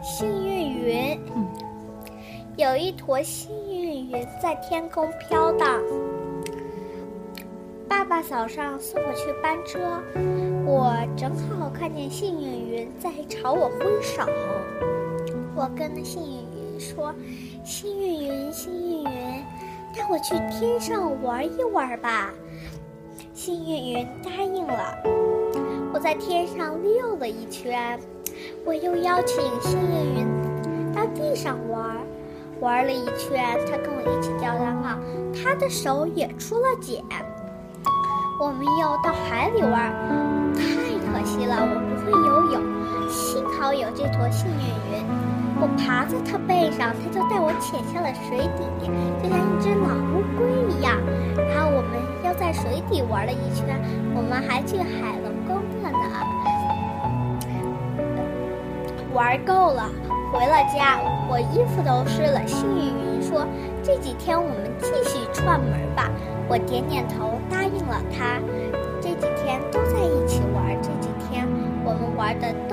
幸运云，有一坨幸运云在天空飘荡。爸爸早上送我去班车，我正好看见幸运云在朝我挥手。我跟那幸运云说：“幸运云，幸运云，带我去天上玩一玩吧。”幸运云答应了。我在天上溜了一圈。我又邀请幸运云到地上玩，玩了一圈，他跟我一起掉单了，他的手也出了茧。我们又到海里玩，太可惜了，我不会游泳。幸好有这坨幸运云，我爬在它背上，它就带我潜下了水底，就像一只老乌龟一样。然后我们又在水底玩了一圈，我们还去海龙宫玩够了，回了家，我衣服都湿了。幸运云说：“这几天我们继续串门吧。”我点点头，答应了他。这几天都在一起玩，这几天我们玩的。